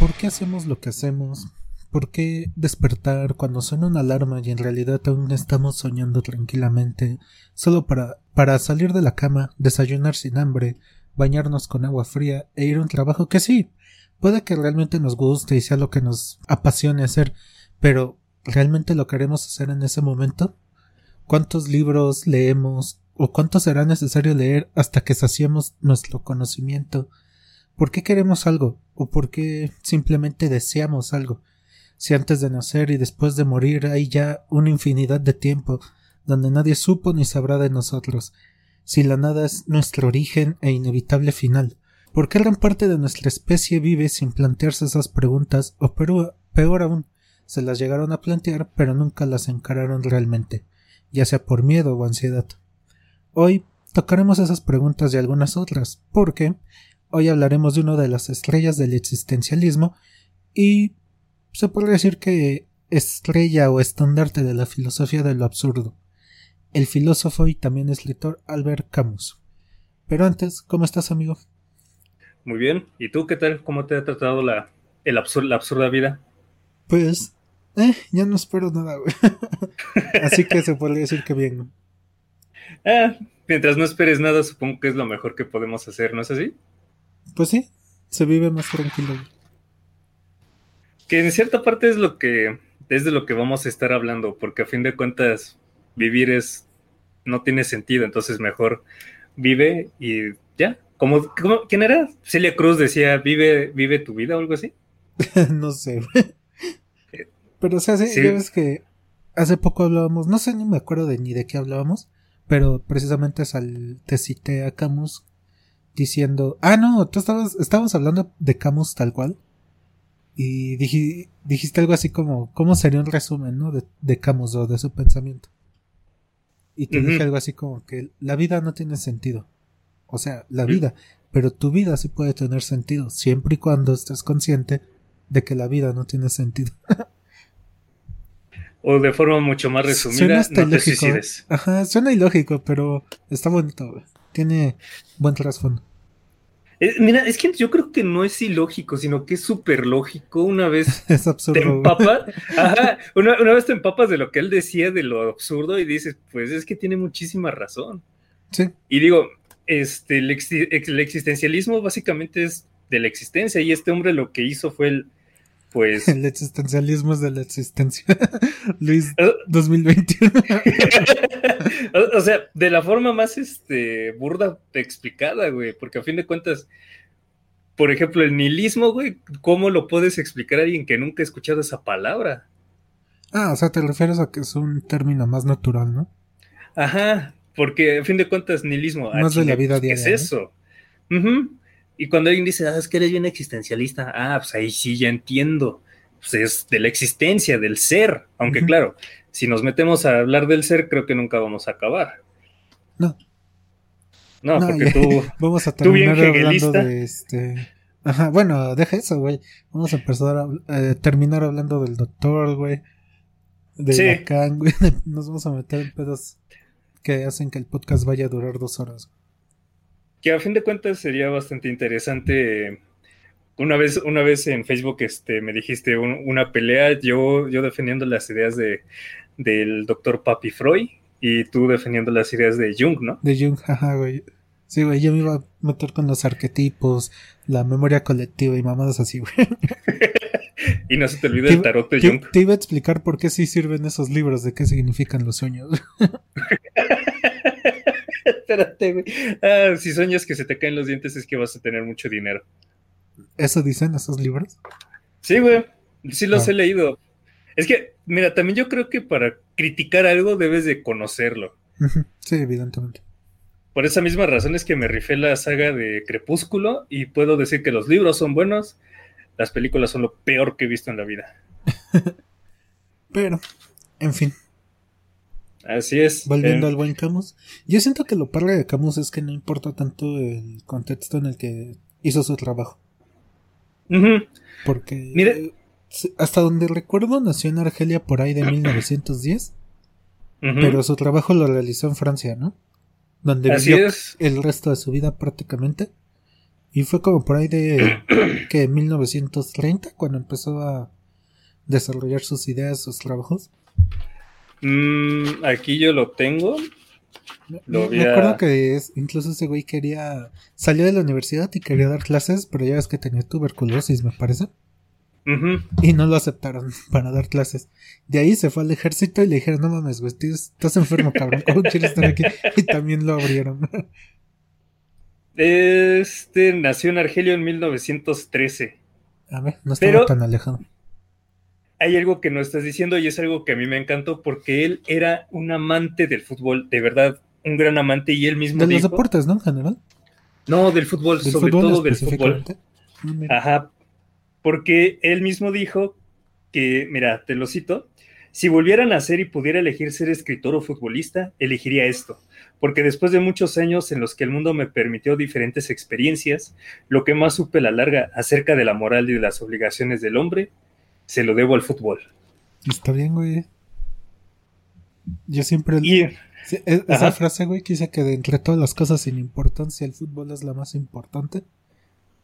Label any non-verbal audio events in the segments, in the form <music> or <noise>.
¿Por qué hacemos lo que hacemos? ¿Por qué despertar cuando suena una alarma y en realidad aún estamos soñando tranquilamente, solo para, para salir de la cama, desayunar sin hambre, bañarnos con agua fría e ir a un trabajo que sí, puede que realmente nos guste y sea lo que nos apasione hacer, pero ¿realmente lo queremos hacer en ese momento? ¿Cuántos libros leemos o cuánto será necesario leer hasta que saciemos nuestro conocimiento? ¿Por qué queremos algo? ¿O por qué simplemente deseamos algo? Si antes de nacer y después de morir hay ya una infinidad de tiempo donde nadie supo ni sabrá de nosotros, si la nada es nuestro origen e inevitable final, ¿por qué gran parte de nuestra especie vive sin plantearse esas preguntas o peor, aún, se las llegaron a plantear pero nunca las encararon realmente, ya sea por miedo o ansiedad? Hoy tocaremos esas preguntas y algunas otras, porque hoy hablaremos de una de las estrellas del existencialismo y se podría decir que estrella o estandarte de la filosofía de lo absurdo, el filósofo y también escritor Albert Camus. Pero antes, ¿cómo estás, amigo? Muy bien. ¿Y tú qué tal? ¿Cómo te ha tratado la, el la absurda vida? Pues, eh, ya no espero nada, güey. <laughs> Así que se podría decir que bien. Ah, mientras no esperes nada, supongo que es lo mejor que podemos hacer, ¿no es así? Pues sí, se vive más tranquilo que en cierta parte es lo que es de lo que vamos a estar hablando, porque a fin de cuentas vivir es no tiene sentido, entonces mejor vive y ya. Como, ¿Quién era? Celia Cruz decía, vive, vive tu vida o algo así. <laughs> no sé. pero o sea, sí, ya ves que hace poco hablábamos, no sé ni me acuerdo de ni de qué hablábamos, pero precisamente sal, te cité a Camus diciendo, ah, no, tú estabas, estábamos hablando de Camus tal cual y dijiste algo así como, ¿cómo sería un resumen, ¿no? De, de Camus o de su pensamiento. Y te dije algo así como que la vida no tiene sentido. O sea, la vida, pero tu vida sí puede tener sentido, siempre y cuando estés consciente de que la vida no tiene sentido. o de forma mucho más resumida, no te suicides. Ajá, suena ilógico, pero está bonito, Tiene buen trasfondo. Eh, mira, es que yo creo que no es ilógico, sino que es súper lógico. Una vez <laughs> es absurdo, te empapas, ajá, una, vez te empapas de lo que él decía, de lo absurdo, y dices, pues es que tiene muchísima razón. Sí. Y digo, este, el, existencialismo básicamente es de la existencia, y este hombre lo que hizo fue el, pues... El existencialismo es de la existencia. <laughs> Luis 2021. <laughs> o sea, de la forma más este, burda explicada, güey, porque a fin de cuentas, por ejemplo, el nihilismo, güey, ¿cómo lo puedes explicar a alguien que nunca ha escuchado esa palabra? Ah, o sea, te refieres a que es un término más natural, ¿no? Ajá, porque a fin de cuentas, nihilismo. Más de la vida diaria. ¿Qué es eso? Y cuando alguien dice, ah, es que eres bien existencialista, ah, pues ahí sí ya entiendo. Pues es de la existencia, del ser. Aunque claro, si nos metemos a hablar del ser, creo que nunca vamos a acabar. No. No, porque tú. <laughs> Vamos a terminar hablando de este. Ajá, bueno, deja eso, güey. Vamos a empezar a eh, terminar hablando del doctor, güey. De sí. Lacan, güey. <laughs> Nos vamos a meter en pedos que hacen que el podcast vaya a durar dos horas. Que a fin de cuentas sería bastante interesante. Una vez, una vez en Facebook este, me dijiste una pelea, yo, yo defendiendo las ideas de, del doctor Papi Freud y tú defendiendo las ideas de Jung, ¿no? De Jung, jaja, güey. Sí, güey, yo me iba a meter con los arquetipos, la memoria colectiva y mamadas así, güey. <laughs> y no se te olvide el tarot de Jung. Te iba a explicar por qué sí sirven esos libros, de qué significan los sueños. <laughs> Espérate, güey. Ah, si sueñas que se te caen los dientes es que vas a tener mucho dinero. ¿Eso dicen esos libros? Sí, güey. Sí los ah. he leído. Es que, mira, también yo creo que para criticar algo debes de conocerlo. Sí, evidentemente. Por esa misma razón es que me rifé la saga de Crepúsculo y puedo decir que los libros son buenos, las películas son lo peor que he visto en la vida. <laughs> Pero, en fin. Así es. Volviendo al buen Camus. Yo siento que lo padre de Camus es que no importa tanto el contexto en el que hizo su trabajo. Porque Mire, hasta donde recuerdo nació en Argelia por ahí de 1910, pero su trabajo lo realizó en Francia, ¿no? Donde vivió el resto de su vida prácticamente. Y fue como por ahí de <clears throat> que 1930 cuando empezó a desarrollar sus ideas, sus trabajos. Mm, aquí yo lo tengo. Lo me, acuerdo que es, incluso ese güey quería. Salió de la universidad y quería dar clases, pero ya ves que tenía tuberculosis, me parece. Y no lo aceptaron <laughs> para dar clases. De ahí se fue al ejército y le dijeron: No mames, güey, estás enfermo, cabrón. ¿Cómo quieres estar aquí? <laughs> Y también lo abrieron. Este nació en Argelio en 1913. A ver, no estaba tan alejado. Hay algo que no estás diciendo y es algo que a mí me encantó porque él era un amante del fútbol, de verdad, un gran amante y él mismo. De los deportes, ¿no? En general. No, del fútbol, sobre todo del fútbol. Ah, Ajá. Porque él mismo dijo que, mira, te lo cito, si volviera a nacer y pudiera elegir ser escritor o futbolista, elegiría esto, porque después de muchos años en los que el mundo me permitió diferentes experiencias, lo que más supe a la larga acerca de la moral y de las obligaciones del hombre, se lo debo al fútbol. Está bien, güey. Yo siempre... E, esa frase, güey, que dice que de entre todas las cosas sin importancia, el fútbol es la más importante.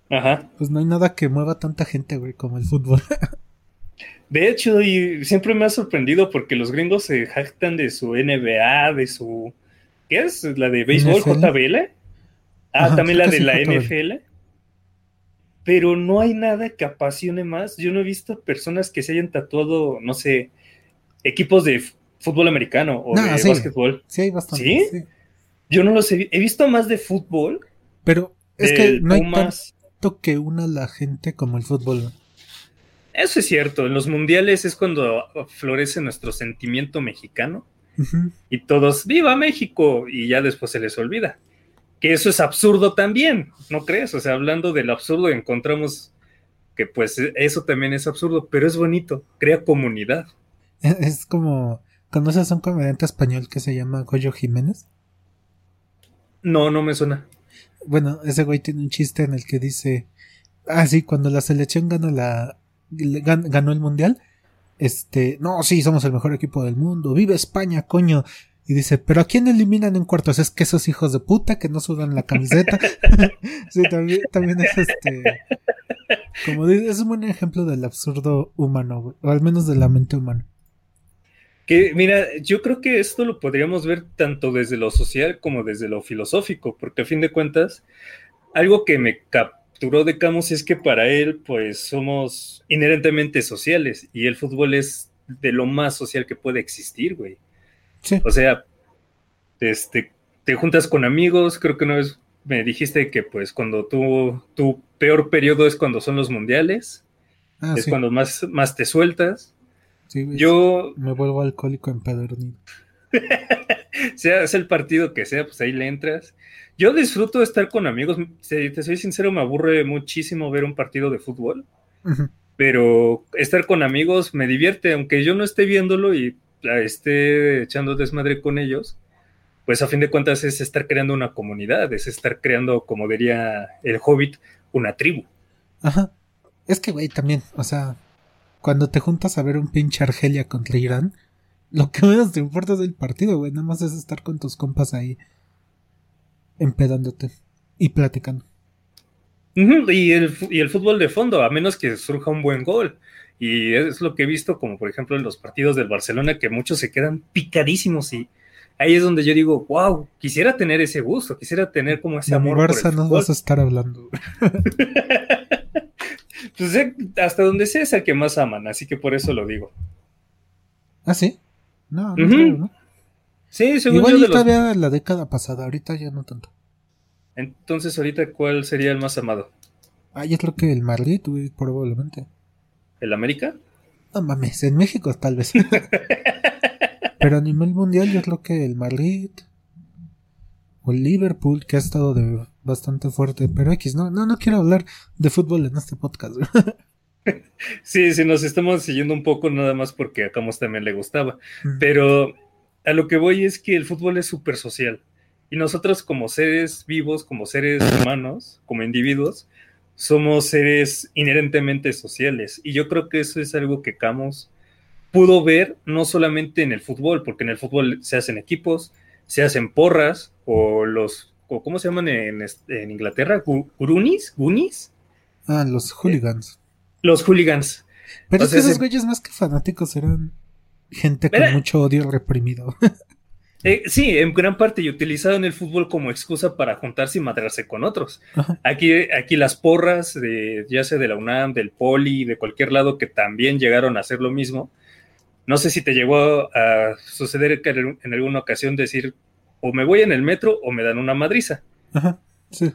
Ajá. Pues no hay nada que mueva tanta gente, güey, como el fútbol. <laughs> De hecho, y siempre me ha sorprendido porque los gringos se jactan de su NBA, de su. ¿Qué es? ¿La de béisbol JBL? Ah, también la de la NFL. Pero no hay nada que apasione más. Yo no he visto personas que se hayan tatuado, no sé, equipos de fútbol americano o de básquetbol. Sí, hay bastante. ¿Sí? Yo no los he, he visto más de fútbol. Pero es que no hay tanto que una la gente como el fútbol. Eso es cierto, en los mundiales es cuando florece nuestro sentimiento mexicano y todos, viva México, y ya después se les olvida. Que eso es absurdo también, ¿no crees? O sea, hablando del absurdo encontramos que pues eso también es absurdo, pero es bonito, crea comunidad. Es como, ¿conoces a un comediante español que se llama Goyo Jiménez? No, no me suena. Bueno, ese güey tiene un chiste en el que dice, ah, sí, cuando la selección gana la, ganó el mundial. Este, no, sí, somos el mejor equipo del mundo. Vive España, coño. Y dice, pero ¿a quién eliminan en cuartos? Es que esos hijos de puta que no sudan la camiseta. <laughs> sí, también, también es este. Como dice, es un buen ejemplo del absurdo humano, o al menos de la mente humana. Que mira, yo creo que esto lo podríamos ver tanto desde lo social como desde lo filosófico, porque a fin de cuentas, algo que me cap capturó de Camus es que para él, pues somos inherentemente sociales y el fútbol es de lo más social que puede existir, güey. Sí. O sea, este, te juntas con amigos, creo que una vez me dijiste que pues cuando tú, tu peor periodo es cuando son los mundiales, ah, es cuando más, más te sueltas. Sí, Yo me vuelvo alcohólico empedernido. <laughs> sea, es el partido que sea, pues ahí le entras. Yo disfruto de estar con amigos. Si te soy sincero, me aburre muchísimo ver un partido de fútbol. Pero estar con amigos me divierte, aunque yo no esté viéndolo y esté echando desmadre con ellos. Pues a fin de cuentas es estar creando una comunidad, es estar creando, como diría el hobbit, una tribu. Ajá. Es que, güey, también, o sea, cuando te juntas a ver un pinche Argelia contra Irán, lo que menos te importa es el partido, güey. Nada más es estar con tus compas ahí empedándote y platicando. y, el, y el fútbol de fondo, a menos que surja un buen gol. Y es lo que he visto, como por ejemplo en los partidos del Barcelona, que muchos se quedan picadísimos y ahí es donde yo digo, wow, quisiera tener ese gusto, quisiera tener como ese amor. Barça no vas a estar hablando. <laughs> pues eh, hasta donde sea es el que más aman, así que por eso lo digo. ¿Ah, sí? No, no, Sí, según Igual yo todavía la década pasada, ahorita ya no tanto. Entonces, ahorita, ¿cuál sería el más amado? Ah, yo creo que el Madrid, probablemente. ¿El América? No mames, en México tal vez. <laughs> Pero a nivel mundial, yo creo que el Madrid. O el Liverpool, que ha estado de bastante fuerte. Pero X, no, no, no quiero hablar de fútbol en este podcast. <laughs> sí, sí, nos estamos siguiendo un poco nada más porque a Camus también le gustaba. Pero a lo que voy es que el fútbol es súper social. Y nosotros como seres vivos, como seres humanos, como individuos, somos seres inherentemente sociales. Y yo creo que eso es algo que Camus pudo ver no solamente en el fútbol, porque en el fútbol se hacen equipos, se hacen porras, o los ¿cómo se llaman en, en Inglaterra? ¿Gurunis? ¿Gunis? Ah, los hooligans. Los hooligans. Pero es que esos güeyes más que fanáticos eran gente con mucho odio reprimido. <laughs> Eh, sí, en gran parte y utilizaron el fútbol como excusa para juntarse y madrarse con otros. Aquí, aquí las porras, de, ya sea de la UNAM, del Poli, de cualquier lado que también llegaron a hacer lo mismo. No sé si te llegó a suceder en alguna ocasión decir o me voy en el metro o me dan una madriza. Ajá, sí.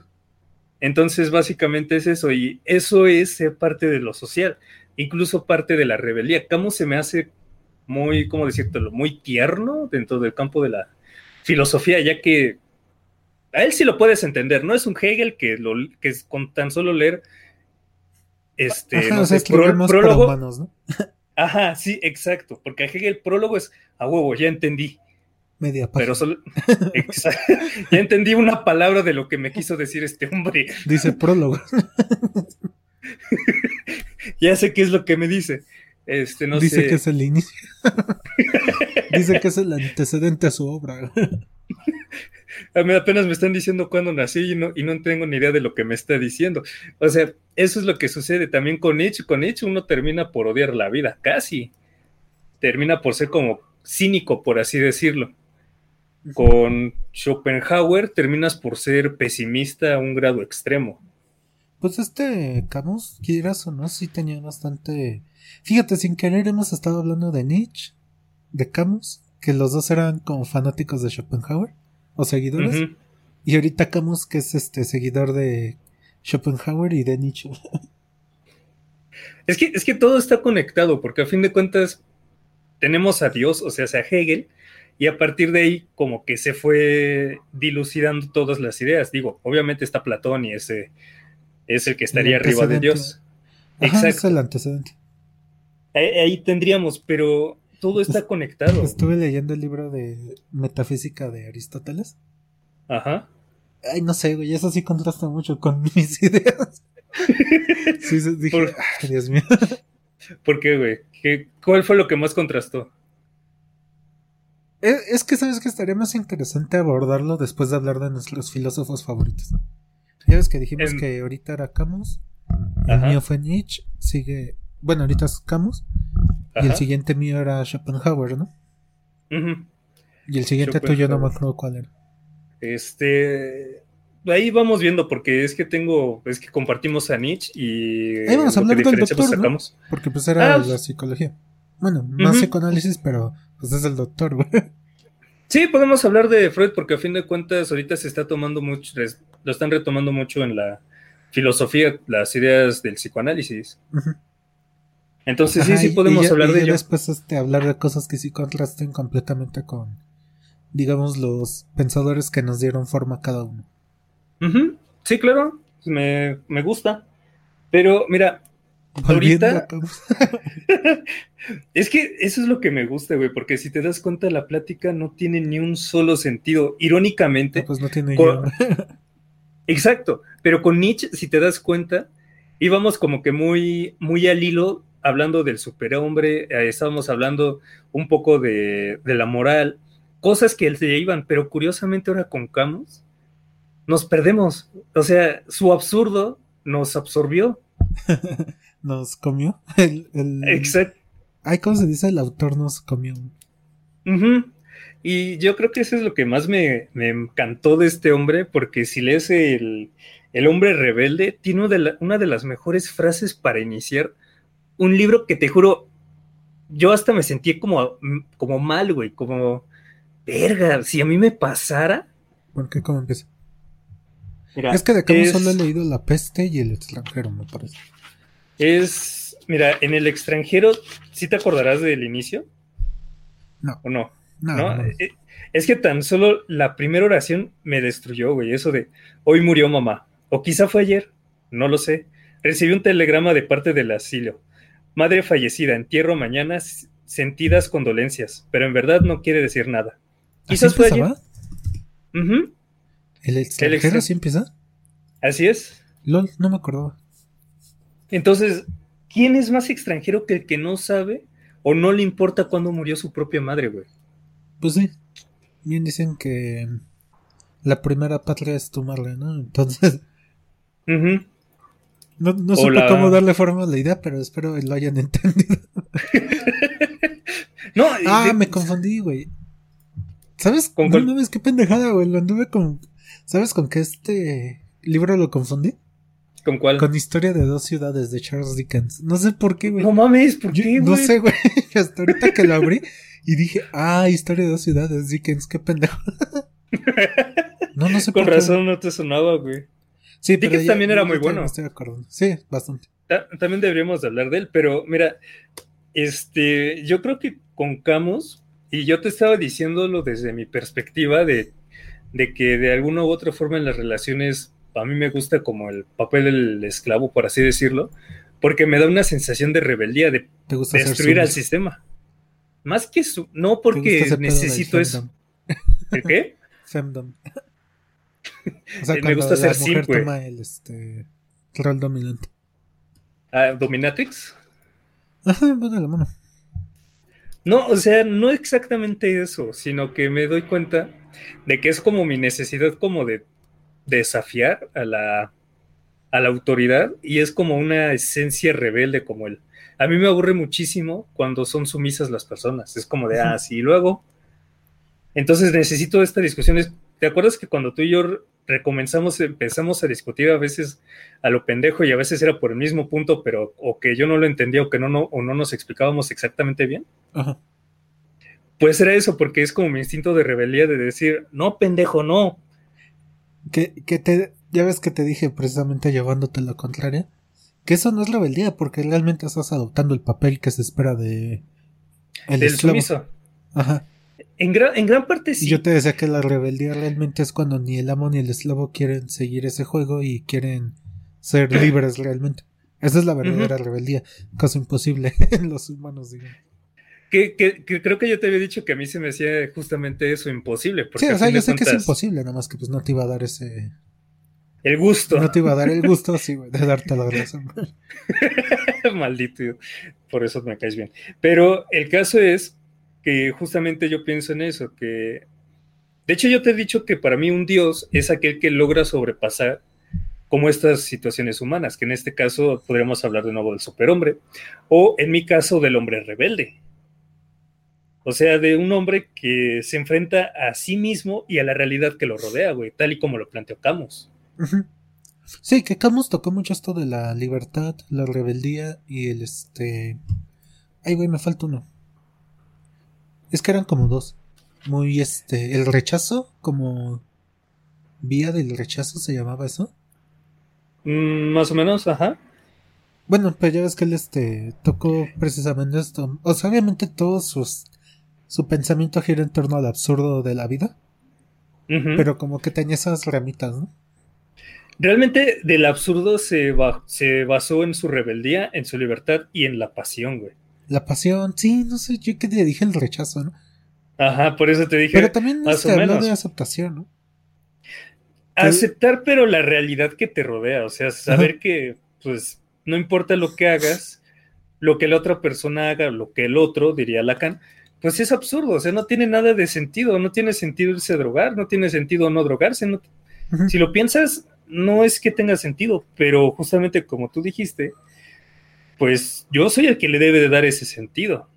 Entonces, básicamente es eso, y eso es parte de lo social, incluso parte de la rebeldía. ¿Cómo se me hace muy, ¿cómo decírtelo? Muy tierno dentro del campo de la filosofía, ya que a él sí lo puedes entender, no es un Hegel que, lo, que con tan solo leer este, no sé, prólogo. ¿no? <laughs> Ajá, sí, exacto, porque a Hegel prólogo es a huevo, ya entendí. Media Pero solo. <laughs> ya entendí una palabra de lo que me quiso decir este hombre. Dice prólogo. <laughs> ya sé qué es lo que me dice. Este, no dice que es el inicio. <laughs> dice que es el antecedente a su obra. <laughs> A mí apenas me están diciendo cuándo nací y no, y no tengo ni idea de lo que me está diciendo. O sea, eso es lo que sucede también con Nietzsche. Con Nietzsche uno termina por odiar la vida, casi. Termina por ser como cínico, por así decirlo. Con Schopenhauer terminas por ser pesimista a un grado extremo. Pues este Camus, quieras o no, sí tenía bastante. Fíjate, sin querer hemos estado hablando de Nietzsche, de Camus, que los dos eran como fanáticos de Schopenhauer o seguidores. Y ahorita Camus, que es este seguidor de Schopenhauer y de Nietzsche. Es que, es que todo está conectado, porque a fin de cuentas tenemos a Dios, o sea, a Hegel, y a partir de ahí como que se fue dilucidando todas las ideas. Digo, obviamente está Platón y ese es el que estaría arriba de Dios. Exacto. Es el antecedente. Ahí, tendríamos, pero todo está conectado. Estuve leyendo el libro de Metafísica de Aristóteles. Ajá. Ay, no sé, güey, eso sí contrasta mucho con <laughs> mis ideas. <laughs> sí, dije, Dios mío. <laughs> ¿Por qué, güey? ¿Cuál fue lo que más contrastó? Es, que sabes que estaría más interesante abordarlo después de hablar de nuestros filósofos favoritos. Ya ves que dijimos que ahorita era Camus, el mío fue Nietzsche, sigue, bueno, ahorita es Camus, y el siguiente mío era Schopenhauer, ¿no? Y el siguiente tuyo no me acuerdo cuál era. Este, ahí vamos viendo porque es que tengo, es que compartimos a Nietzsche y ahí vamos a hablar del doctor, ¿no? porque pues era ah, la psicología. Bueno, más psicoanálisis, pero pues es el doctor, güey. Sí, podemos hablar de Freud porque a fin de cuentas ahorita se está tomando mucho, lo están retomando mucho en la filosofía, las ideas del psicoanálisis. Entonces sí, sí podemos hablar de ello. Después este, hablar de cosas que sí contrasten completamente con, digamos, los pensadores que nos dieron forma a cada uno. Sí, claro, me, me gusta. Pero mira, Ahorita. <laughs> es que eso es lo que me gusta, güey, porque si te das cuenta, la plática no tiene ni un solo sentido. Irónicamente. pues no tiene <laughs> Exacto, pero con Nietzsche, si te das cuenta, íbamos como que muy, muy al hilo hablando del superhombre, eh, estábamos hablando un poco de, de, la moral, cosas que él se iban, pero curiosamente ahora con Camus nos perdemos. O sea, su absurdo nos absorbió. <laughs> nos comió. <laughs> El, Exacto. Ay, ¿cómo se dice? El autor nos comió. Y yo creo que eso es lo que más me, encantó de este hombre, porque si lees el, el hombre rebelde, tiene una de, las mejores frases para iniciar un libro que te juro, yo hasta me sentí como, como mal, güey, como, verga, si a mí me pasara. ¿Por qué? ¿Cómo empieza? es que de acá solo he leído La peste y El extranjero, me parece. Es, mira, en el extranjero, ¿sí te acordarás del inicio? No. ¿O no? No. Eh, es que tan solo la primera oración me destruyó, güey. Eso de hoy murió mamá. O quizá fue ayer, no lo sé. Recibí un telegrama de parte del asilo. Madre fallecida, entierro mañana, sentidas condolencias, pero en verdad no quiere decir nada. Quizás fue ayer. ¿El extranjero así empieza? Así es. LOL, no me acordaba. Entonces, ¿quién es más extranjero que el que no sabe o no le importa cuándo murió su propia madre, güey? Pues sí. Bien dicen que la primera patria es tu madre, ¿no? Entonces. Ujú. No, no supe la- cómo darle forma a la idea, pero espero que lo hayan <laughs> entendido. <laughs> No, Ah, de- me confundí, güey. ¿Sabes? ¿Con no cuál? mames, qué pendejada, güey. Lo anduve con. ¿Sabes con qué este libro lo confundí? ¿Con cuál? Con Historia de dos ciudades de Charles Dickens. No sé por qué, güey. No mames, ¿por qué, no güey? sé, güey. <laughs> Hasta ahorita que lo abrí y dije, ah, Historia de dos ciudades, Dickens, qué pendejo. no, no sé Con por qué. razón no te sonaba, güey. Sí, también era muy bueno. Sí, bastante. Ta- También deberíamos de hablar de él, pero mira, este, yo creo que con Camus, y yo te estaba diciéndolo desde mi perspectiva de, de que de alguna u otra forma en las relaciones, a mí me gusta como el papel del esclavo, por así decirlo, porque me da una sensación de rebeldía, de ¿Te gusta ser destruir al sistema. Más que su, no ¿Te porque necesito eso. ¿El qué? <laughs> Femdom. O sea, Me gusta ser simp, güey. toma el este rol dominante. Ah, Dominatrix. Ajá, bueno, la mano. No, o sea, no exactamente eso, sino que me doy cuenta de que es como mi necesidad como de desafiar a la, a la autoridad y es como una esencia rebelde como él. A mí me aburre muchísimo cuando son sumisas las personas. Es como de, ah, sí, y luego. Entonces necesito esta discusión. ¿Te acuerdas que cuando tú y yo recomenzamos, empezamos a discutir a veces a lo pendejo y a veces era por el mismo punto, pero o que yo no lo entendía o que no, no, o no nos explicábamos exactamente bien? Ajá. Pues era eso, porque es como mi instinto de rebeldía de decir, no, pendejo, no. Que, que te, ya ves que te dije precisamente llevándote la contraria, que eso no es rebeldía, porque realmente estás adoptando el papel que se espera de el del esclavo. sumiso. Ajá. En gran, en gran parte sí. yo te decía que la rebeldía realmente es cuando ni el amo ni el esclavo quieren seguir ese juego y quieren ser <clears throat> libres realmente. Esa es la verdadera rebeldía, cosa imposible <laughs> en los humanos, digamos. Que, que- que creo que yo te había dicho que a mí se me hacía justamente eso imposible. Porque Sí, o sea, yo sé que es imposible, nada más que pues no te iba a dar ese... El gusto. No te iba a dar el gusto, sí, güey, de <laughs> darte la razón. <laughs> Maldito. Por eso me caes bien. Pero el caso es que justamente yo pienso en eso, que... De hecho, yo te he dicho que para mí un dios es aquel que logra sobrepasar como estas situaciones humanas, que en este caso podríamos hablar de nuevo del superhombre, o en mi caso del hombre rebelde. O sea, de un hombre que se enfrenta a sí mismo y a la realidad que lo rodea, güey, tal y como lo planteó Camus. Sí, que Camus tocó mucho esto de la libertad, la rebeldía y el este... Ay, güey, me falta uno. Es que eran como dos. Muy este... El rechazo, como... Vía del rechazo se llamaba eso. Mm, más o menos, ajá. Bueno, pues ya ves que él este... Tocó precisamente esto. O sea, obviamente todos sus... Su pensamiento gira en torno al absurdo de la vida. Pero como que tenía esas ramitas, ¿no? Realmente del absurdo se, ba- se basó en su rebeldía, en su libertad y en la pasión, güey. La pasión, sí, no sé, yo que te dije el rechazo, ¿no? Ajá, por eso te dije Pero también más habló menos. de aceptación, ¿no? aceptar, pero la realidad que te rodea, o sea, saber que, pues, no importa lo que hagas, lo que la otra persona haga, lo que el otro, diría Lacan, pues es absurdo, o sea, no tiene nada de sentido, no tiene sentido irse a drogar, no tiene sentido no drogarse, no- si lo piensas, no es que tenga sentido, pero justamente como tú dijiste, pues yo soy el que le debe de dar ese sentido.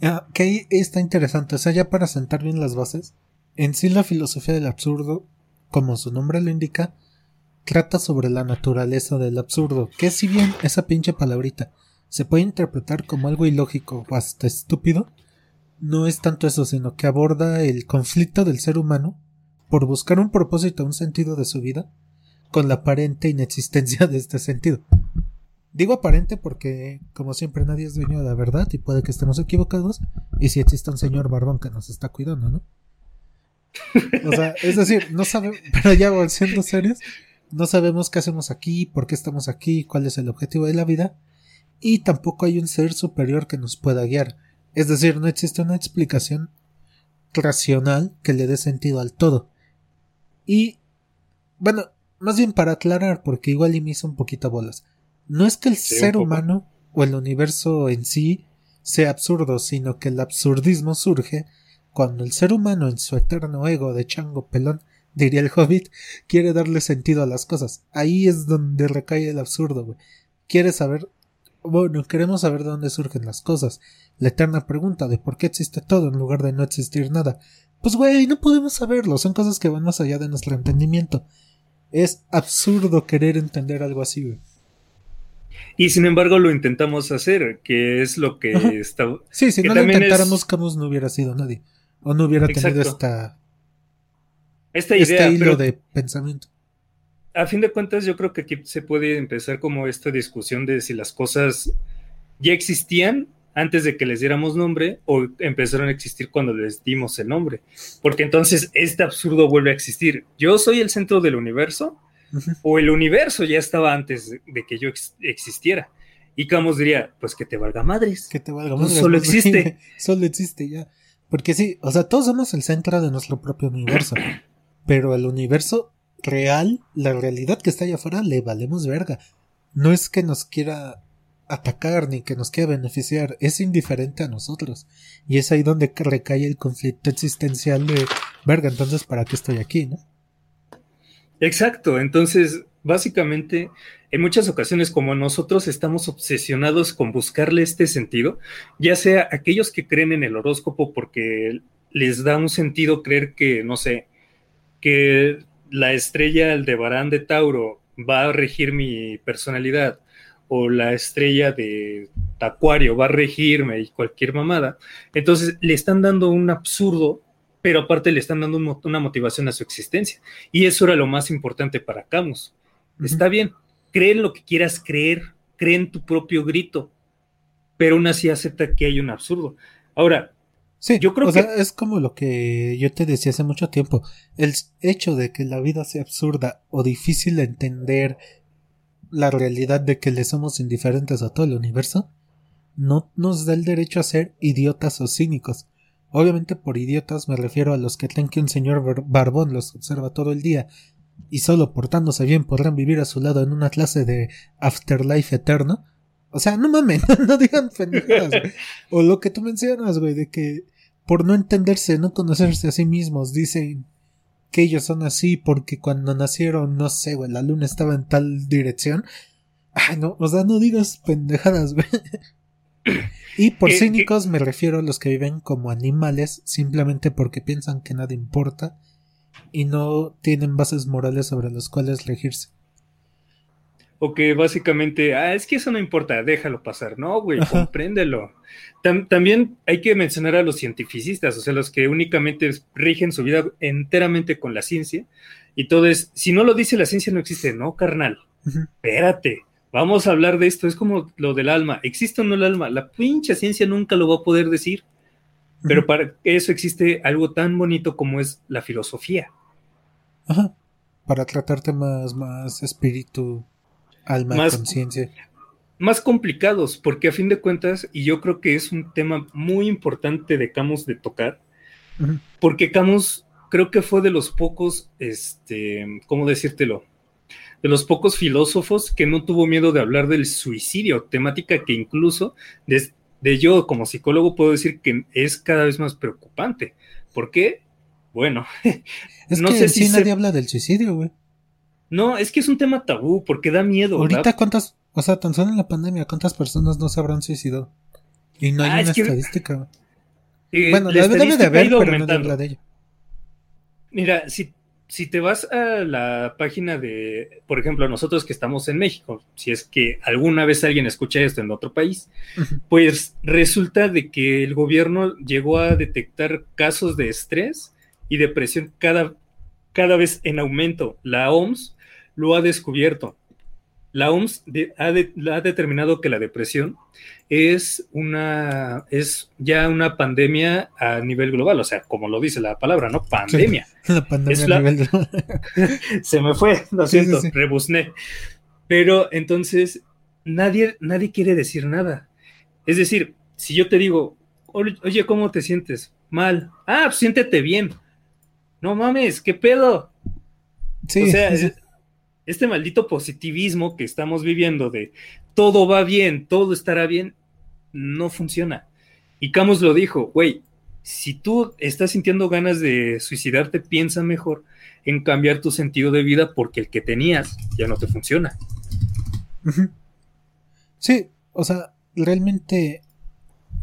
Ah, que ahí está interesante, o sea, ya para sentar bien las bases, en sí la filosofía del absurdo, como su nombre lo indica, trata sobre la naturaleza del absurdo, que si bien esa pinche palabrita se puede interpretar como algo ilógico o hasta estúpido, no es tanto eso, sino que aborda el conflicto del ser humano por buscar un propósito, un sentido de su vida, con la aparente inexistencia <laughs> de este sentido. Digo aparente porque, como siempre, nadie es dueño de la verdad y puede que estemos equivocados. Y si existe un señor barbón que nos está cuidando, ¿no? O sea, es decir, no sabemos, pero ya siendo serios, no sabemos qué hacemos aquí, por qué estamos aquí, cuál es el objetivo de la vida. Y tampoco hay un ser superior que nos pueda guiar. Es decir, no existe una explicación racional que le dé sentido al todo. Y, bueno, más bien para aclarar, porque igual y me hizo un poquito bolas. No es que el Sí, ser humano o el universo en sí sea absurdo, sino que el absurdismo surge cuando el ser humano en su eterno ego de chango pelón diría el hobbit, quiere darle sentido a las cosas. Ahí es donde recae el absurdo, güey. Quiere saber, bueno, queremos saber de dónde surgen las cosas. La eterna pregunta de por qué existe todo en lugar de no existir nada. Pues, güey, no podemos saberlo, son cosas que van más allá de nuestro entendimiento. Es absurdo querer entender algo así, güey. Y sin embargo lo intentamos hacer, que es lo que está... Sí, si no lo intentáramos, Camus no hubiera sido nadie. O no hubiera tenido esta... Esta idea. Este hilo de pensamiento. A fin de cuentas, yo creo que aquí se puede empezar como esta discusión de si las cosas ya existían antes de que les diéramos nombre o empezaron a existir cuando les dimos el nombre. Porque entonces este absurdo vuelve a existir. Yo soy el centro del universo o el universo ya estaba antes de que yo existiera. Y Camus diría, pues que te valga madres. Que te valga pues madres. solo <laughs> existe. solo existe ya. Porque sí, o sea, todos somos el centro de nuestro propio universo. <clears throat> pero el universo real, la realidad que está allá afuera, le valemos verga. No es que nos quiera atacar ni que nos quiera beneficiar, es indiferente a nosotros. Y es ahí donde recae el conflicto existencial de verga, entonces ¿para qué estoy aquí, no? Exacto, entonces básicamente en muchas ocasiones como nosotros estamos obsesionados con buscarle este sentido, ya sea aquellos que creen en el horóscopo porque les da un sentido creer que, no sé, que la estrella Aldebarán de Tauro va a regir mi personalidad o la estrella de Tacuario va a regirme y cualquier mamada, entonces le están dando un absurdo pero aparte le están dando una motivación a su existencia. Y eso era lo más importante para Camus. Está bien, cree en lo que quieras creer, cree en tu propio grito, pero aún así acepta que hay un absurdo. Ahora, sí, yo creo que es como lo que yo te decía hace mucho tiempo. El hecho de que la vida sea absurda o difícil de entender la realidad de que le somos indiferentes a todo el universo, no nos da el derecho a ser idiotas o cínicos. Obviamente por idiotas me refiero a los que creen que un señor barbón los observa todo el día y solo portándose bien podrán vivir a su lado en una clase de afterlife eterno. O sea, no mames, <laughs> no, digan pendejadas, O lo que tú mencionas, güey, de que por no entenderse, no conocerse a sí mismos, dicen que ellos son así porque cuando nacieron, no sé, güey, la luna estaba en tal dirección. Ay, no, o sea, no digas pendejadas, güey. <laughs> <clears throat> Y por eh, cínicos me refiero a los que viven como animales simplemente porque piensan que nada importa y no tienen bases morales sobre las cuales regirse. O que básicamente, ah, es que eso no importa, déjalo pasar. No, güey, compréndelo. también hay que mencionar a los cientificistas, o sea, los que únicamente rigen su vida enteramente con la ciencia. Y todo es, si no lo dice la ciencia, no existe. No, carnal, espérate Vamos a hablar de esto, es como lo del alma. ¿Existe o no el alma? La pinche ciencia nunca lo va a poder decir. Pero para eso existe algo tan bonito como es la filosofía. Ajá. Para tratar temas más espíritu, alma, conciencia. Más complicados, porque a fin de cuentas, y yo creo que es un tema muy importante de Camus de tocar, porque Camus creo que fue de los pocos, este, ¿cómo decírtelo? De los pocos filósofos que no tuvo miedo de hablar del suicidio, temática que incluso de yo como psicólogo puedo decir que es cada vez más preocupante. ¿Por qué? Bueno, <laughs> es no que sé si nadie habla del suicidio, güey. No, es que es un tema tabú porque da miedo. Ahorita cuántas, o sea, tan solo en la pandemia, ¿cuántas personas no se habrán suicidado? Y no hay ah, una estadística. Eh, bueno, la, debe de haber, pero no de ello. Mira, si si te vas a la página de, por ejemplo, nosotros que estamos en México, si es que alguna vez alguien escucha esto en otro país, pues resulta de que el gobierno llegó a detectar casos de estrés y depresión cada, cada vez en aumento. La OMS lo ha descubierto. La OMS ha, determinado que la depresión es una es ya una pandemia a nivel global, o sea, como lo dice la palabra, ¿no? Pandemia. <laughs> la pandemia a nivel global. <laughs> Se me fue, lo <laughs> siento, rebusné. Pero entonces nadie nadie quiere decir nada. Es decir, si yo te digo, "Oye, ¿cómo te sientes?" Mal. Ah, pues siéntete bien. No mames, ¿qué pedo? Sí, o sea, este maldito positivismo que estamos viviendo de todo va bien, todo estará bien, no funciona. Y Camus lo dijo, güey, si tú estás sintiendo ganas de suicidarte, piensa mejor en cambiar tu sentido de vida porque el que tenías ya no te funciona. Sí, o sea, realmente,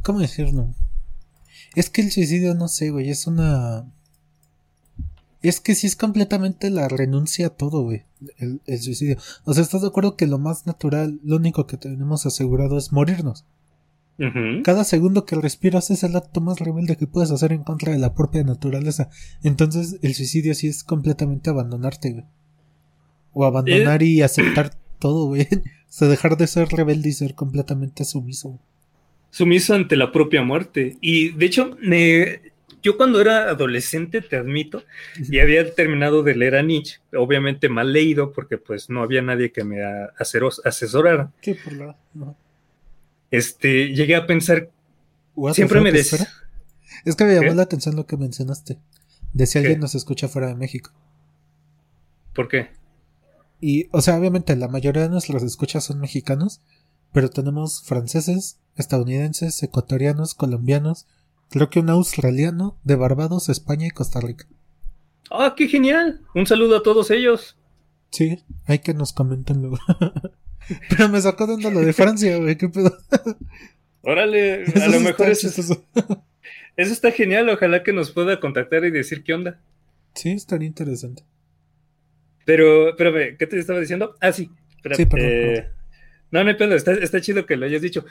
¿cómo decirlo? Es que el suicidio, no sé, güey, es una... Es que sí es completamente la renuncia a todo, güey, el, suicidio. O sea, ¿estás de acuerdo que lo más natural, lo único que tenemos asegurado es morirnos? Cada segundo que respiras es el acto más rebelde que puedes hacer en contra de la propia naturaleza. Entonces, el suicidio sí es completamente abandonarte, güey. O abandonar y aceptar todo, güey. <laughs> O sea, dejar de ser rebelde y ser completamente sumiso. Sumiso ante la propia muerte. Y de hecho, me, yo cuando era adolescente, te admito, y había terminado de leer a Nietzsche, obviamente mal leído, porque pues no había nadie que me asesorara. ¿Qué por la? Este, llegué a pensar, siempre me decía... Es que me llamó la atención lo que mencionaste, de si alguien nos escucha fuera de México. ¿Por qué? Y, o sea, obviamente la mayoría de nuestros escuchas son mexicanos, pero tenemos franceses, estadounidenses, ecuatorianos, colombianos, creo que un australiano, de Barbados, España y Costa Rica. ¡Ah, qué genial! Un saludo a todos ellos. Sí, hay que nos comenten luego. <laughs> pero me sacó dando lo de Francia, güey, qué pedo. Órale, a lo mejor eso, eso está genial, ojalá que nos pueda contactar y decir qué onda. Sí, estaría interesante. Pero, espérame, ¿qué te estaba diciendo? Ah, sí. sí, perdón, eh, no, no hay pedo, está, chido que lo hayas dicho.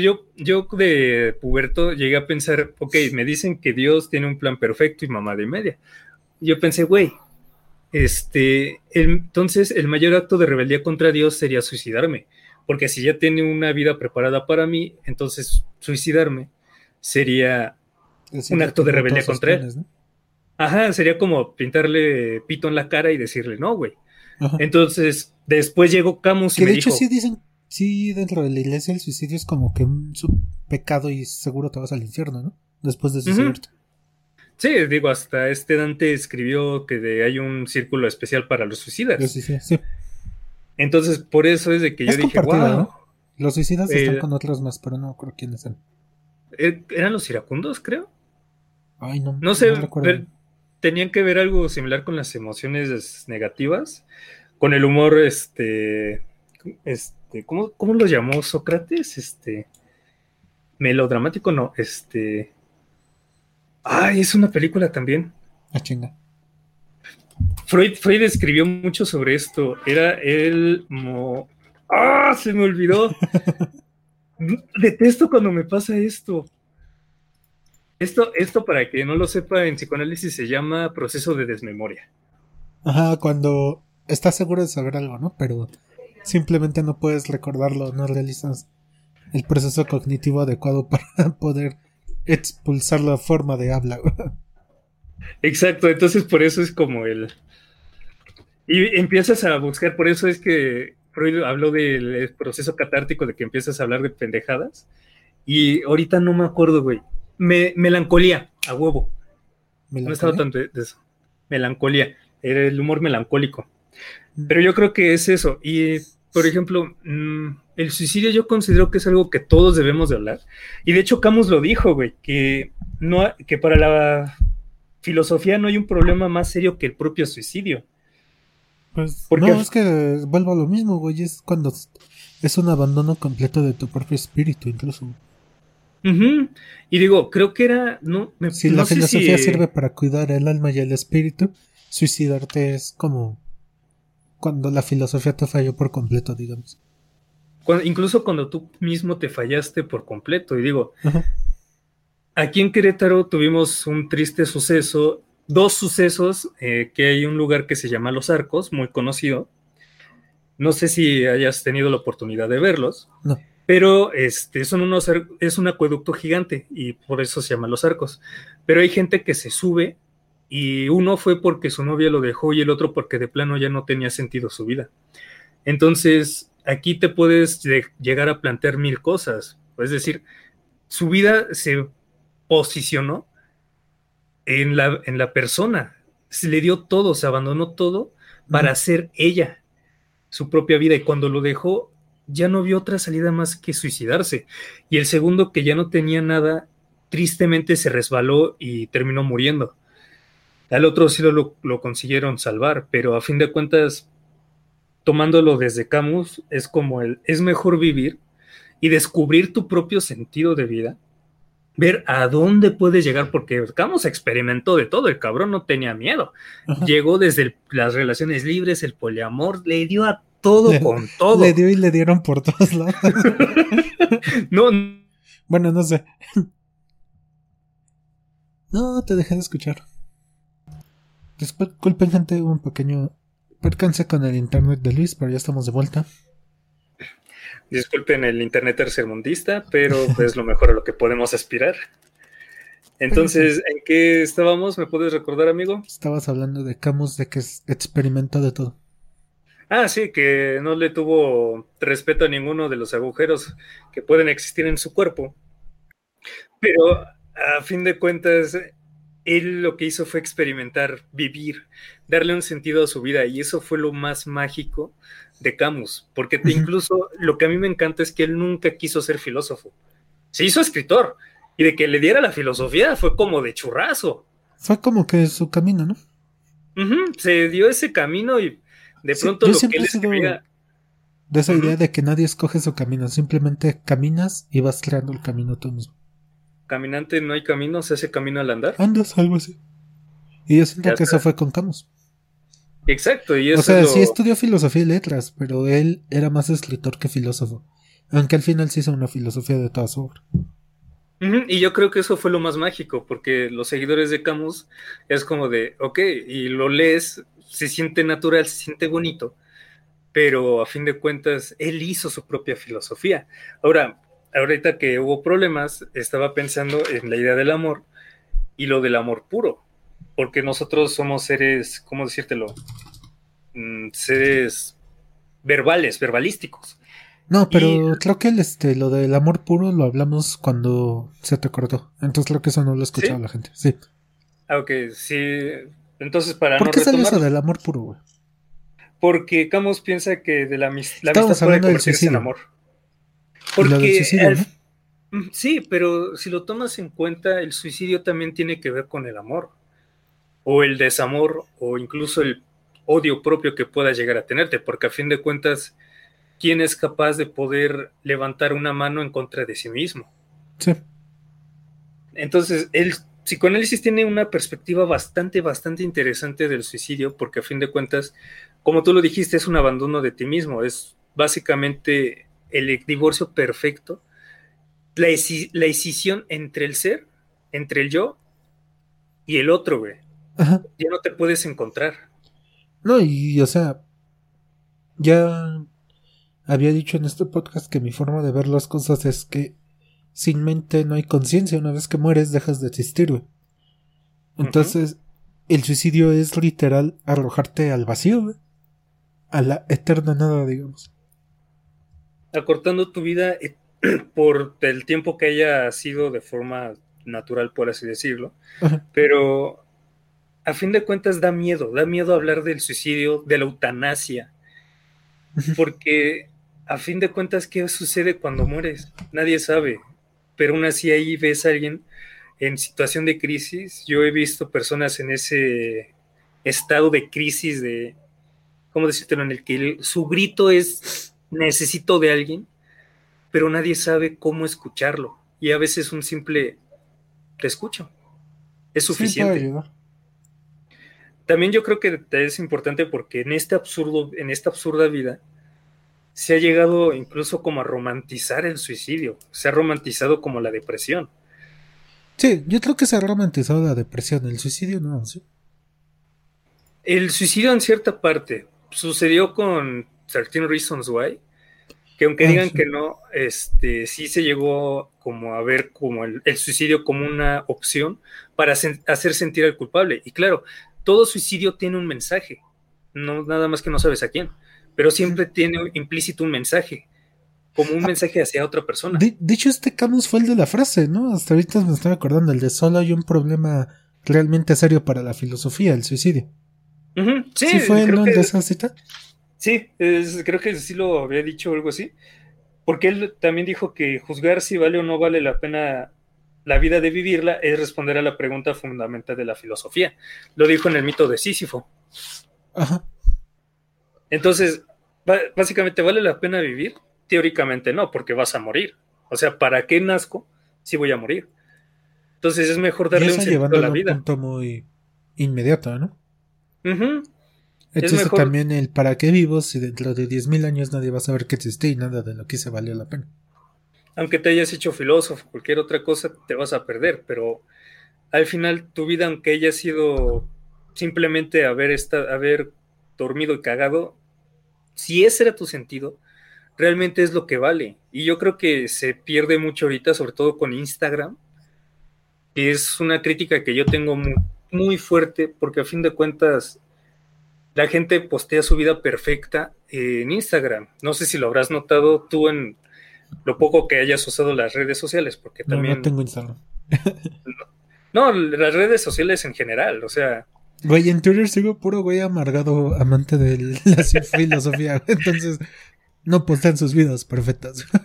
Yo, yo de puberto llegué a pensar, ok, me dicen que Dios tiene un plan perfecto y mamá de media. Yo pensé, güey, este, entonces el mayor acto de rebeldía contra Dios sería suicidarme, porque si ya tiene una vida preparada para mí, entonces suicidarme sería un acto de rebeldía contra él. Ajá, sería como pintarle pito en la cara y decirle, no, güey. Entonces, después llegó Camus y que de hecho sí dicen, sí, dentro de la iglesia el suicidio es como que un pecado y seguro te vas al infierno, ¿no? Después de suicidarte. Sí, digo, hasta este Dante escribió que hay un círculo especial para los suicidas. Sí, sí, sí. Entonces, por eso es de que yo dije, wow. Los suicidas están con otros más, pero no creo quiénes eran. Eh, ¿Eran los iracundos, creo? Ay, no. No sé, tenían que ver algo similar con las emociones negativas, con el humor, este, este, ¿cómo, cómo lo llamó Sócrates? Este, melodramático, no, este, ay, es una película también. Ah, chinga. Freud, Freud escribió mucho sobre esto, era el, ah, se me olvidó. <laughs> Detesto cuando me pasa esto. Esto, esto, para que no lo sepa, en psicoanálisis se llama proceso de desmemoria. Ajá, cuando estás seguro de saber algo, ¿no? Pero simplemente no puedes recordarlo, no realizas el proceso cognitivo adecuado <laughs> para poder expulsar la forma de habla. Exacto, entonces por eso es como el... Y empiezas a buscar, por eso es que Freud habló del proceso catártico, de que empiezas a hablar de pendejadas. Y ahorita no me acuerdo, güey me, melancolía, a huevo. No estaba tanto de eso. Melancolía, era el humor melancólico. Pero yo creo que es eso. Y, por ejemplo, mm, el suicidio yo considero que es algo que todos debemos de hablar. Y de hecho Camus lo dijo, güey, que, no, que para la filosofía no hay un problema más serio que el propio suicidio. Pues Porque no, es que vuelvo a lo mismo, güey, es cuando es un abandono completo de tu propio espíritu, incluso. Y digo, creo que era. No, si la filosofía sirve para cuidar el alma y el espíritu, suicidarte es como cuando la filosofía te falló por completo, digamos. incluso cuando tú mismo te fallaste por completo. Y digo, aquí en Querétaro tuvimos un triste suceso, dos sucesos, eh, que hay un lugar que se llama Los Arcos, muy conocido. No sé si hayas tenido la oportunidad de verlos. No pero este, son unos, es un acueducto gigante y por eso se llaman los arcos. Pero hay gente que se sube y uno fue porque su novia lo dejó y el otro porque de plano ya no tenía sentido su vida. Entonces, aquí te puedes llegar a plantear mil cosas. Es decir, su vida se posicionó en la, en la persona, se le dio todo, se abandonó todo para ser ella, su propia vida. Y cuando lo dejó, ya no vio otra salida más que suicidarse. Y el segundo que ya no tenía nada, tristemente se resbaló y terminó muriendo. Al otro sí lo, lo consiguieron salvar, pero a fin de cuentas, tomándolo desde Camus, es como el, es mejor vivir y descubrir tu propio sentido de vida, ver a dónde puedes llegar, porque Camus experimentó de todo, el cabrón no tenía miedo, llegó desde las relaciones libres, el poliamor, le dio a todo con todo. Le dio y le dieron por todos lados. <laughs> no. Bueno, no sé. No, te dejé de escuchar. Disculpen, gente, un pequeño percance con el internet de Luis, pero ya estamos de vuelta. Disculpen el internet tercermundista, pero es lo mejor a lo que podemos aspirar. Entonces, ¿en qué estábamos? ¿Me puedes recordar, amigo? Estabas hablando de Camus, de que experimenta de todo. Ah, sí, que no le tuvo respeto a ninguno de los agujeros que pueden existir en su cuerpo. Pero a fin de cuentas, él lo que hizo fue experimentar, vivir, darle un sentido a su vida y eso fue lo más mágico de Camus, porque incluso lo que a mí me encanta es que él nunca quiso ser filósofo, se hizo escritor y de que le diera la filosofía fue como de churrazo. Fue como que su camino, ¿no? se dio ese camino y de pronto lo que él escribía... De esa idea de que nadie escoge su camino, simplemente caminas y vas creando el camino tú mismo caminante no hay camino, se hace camino al andar. Andas, algo así. Y yo siento que eso fue con Camus. Exacto, y eso O sea, sí estudió filosofía y letras, pero él era más escritor que filósofo. Aunque al final sí hizo una filosofía de toda su obra. Y yo creo que eso fue lo más mágico, porque los seguidores de Camus es como de, ok, y lo lees, se siente natural, se siente bonito, pero a fin de cuentas, él hizo su propia filosofía. Ahora, ahorita que hubo problemas, estaba pensando en la idea del amor y lo del amor puro, porque nosotros somos seres, ¿cómo decírtelo? Mm, seres verbales, verbalísticos. No, pero creo que el, este, lo del amor puro lo hablamos cuando se te cortó. Entonces creo que eso no lo ha escuchado la gente. Sí. Ah, ok, sí. Entonces, para ¿Por qué sale eso del amor puro, güey? Porque Camus piensa que de la, la amistad puede convertirse en amor. Porque sí, pero si lo tomas en cuenta, el suicidio también tiene que ver con el amor, o el desamor, o incluso el odio propio que pueda llegar a tenerte, porque a fin de cuentas, ¿quién es capaz de poder levantar una mano en contra de sí mismo? Sí. Entonces, el psicoanálisis tiene una perspectiva bastante, bastante interesante del suicidio, porque a fin de cuentas, como tú lo dijiste, es un abandono de ti mismo, es básicamente el divorcio perfecto, la, la escisión entre el ser, entre el yo y el otro, güey. Ya no te puedes encontrar. No, y o sea, ya había dicho en este podcast que mi forma de ver las cosas es que sin mente no hay conciencia. Una vez que mueres, dejas de existir, güey. Entonces, el suicidio es literal arrojarte al vacío, güey. A la eterna nada, digamos acortando tu vida eh, <clears throat> por el tiempo que haya sido de forma natural, por así decirlo. Pero a fin de cuentas da miedo, da miedo hablar del suicidio, de la eutanasia, porque a fin de cuentas, ¿qué sucede cuando mueres? Nadie sabe, pero aún así ahí ves a alguien en situación de crisis. Yo he visto personas en ese estado de crisis, de, ¿cómo decírtelo? En el que su grito es necesito de alguien, pero nadie sabe cómo escucharlo. Y a veces un simple te escucho es suficiente. También yo creo que es importante porque en este absurdo, en esta absurda vida, se ha llegado incluso como a romantizar el suicidio, se ha romantizado como la depresión. Sí, yo creo que se ha romantizado la depresión, el suicidio no, ¿sí? El suicidio en cierta parte sucedió con 13 Reasons Why, que aunque ah, digan que no, este, sí se llegó como a ver como el, suicidio como una opción para hacer sentir al culpable. Y claro, todo suicidio tiene un mensaje, no nada más que no sabes a quién, pero siempre tiene implícito un mensaje, como un ah. mensaje hacia otra persona. De, hecho, este Camus fue el de la frase, ¿no? Hasta ahorita me estoy acordando, el de solo hay un problema realmente serio para la filosofía, el suicidio. sí, ¿Sí fue el de esa cita? Sí, creo que sí lo había dicho algo así. Porque él también dijo que juzgar si vale o no vale la pena la vida de vivirla es responder a la pregunta fundamental de la filosofía. Lo dijo en el mito de Sísifo. Ajá. Entonces, básicamente, ¿vale la pena vivir? Teóricamente no, porque vas a morir. O sea, ¿para qué nazco si voy a morir? Entonces es mejor darle un sentido a la vida. un punto muy inmediato, ¿no? Uh es también el para qué vivo si dentro de 10.000 años nadie va a saber que existí y nada de lo que se valió la pena. Aunque te hayas hecho filósofo, cualquier otra cosa, te vas a perder, pero al final tu vida, aunque haya sido simplemente haber, haber dormido y cagado, si ese era tu sentido, realmente es lo que vale. Y yo creo que se pierde mucho ahorita, sobre todo con Instagram, que es una crítica que yo tengo muy, muy fuerte, porque a fin de cuentas la gente postea su vida perfecta en Instagram. No sé si lo habrás notado tú en lo poco que hayas usado las redes sociales, porque también... No, tengo Instagram. <laughs> no, las redes sociales en general, o sea... Güey, en Twitter sigo puro güey amargado amante de la <laughs> filosofía, entonces no postean sus vidas perfectas. <laughs>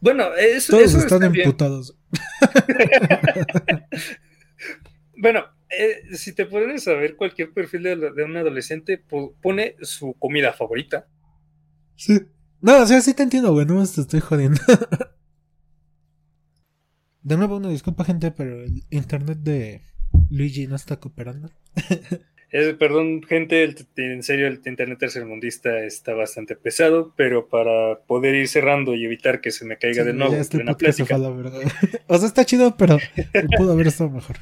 Bueno, eso, Todos están emputados. bueno, eh, si te pones a ver cualquier perfil de, un adolescente, pone su comida favorita. Sí. No, o sea, sí te entiendo, güey, no te estoy jodiendo. <laughs> de nuevo, una disculpa, gente, pero el internet de Luigi no está cooperando. <laughs> perdón, gente, en serio, el internet tercermundista está bastante pesado, pero para poder ir cerrando y evitar que se me caiga de nuevo este la plática. <laughs> o sea, está chido, pero pudo haber estado mejor.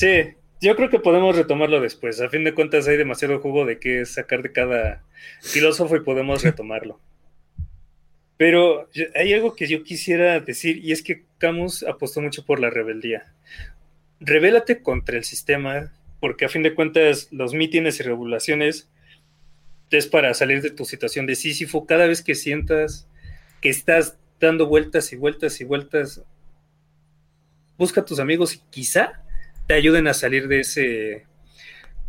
Sí, yo creo que podemos retomarlo después. A fin de cuentas hay demasiado jugo de qué sacar de cada filósofo y podemos <laughs> retomarlo. Pero hay algo que yo quisiera decir y es que Camus apostó mucho por la rebeldía. Rebélate contra el sistema, porque a fin de cuentas los mítines y regulaciones es para salir de tu situación de Sísifo. Cada vez que sientas que estás dando vueltas y vueltas y vueltas, busca a tus amigos y quizá te ayuden a salir de ese,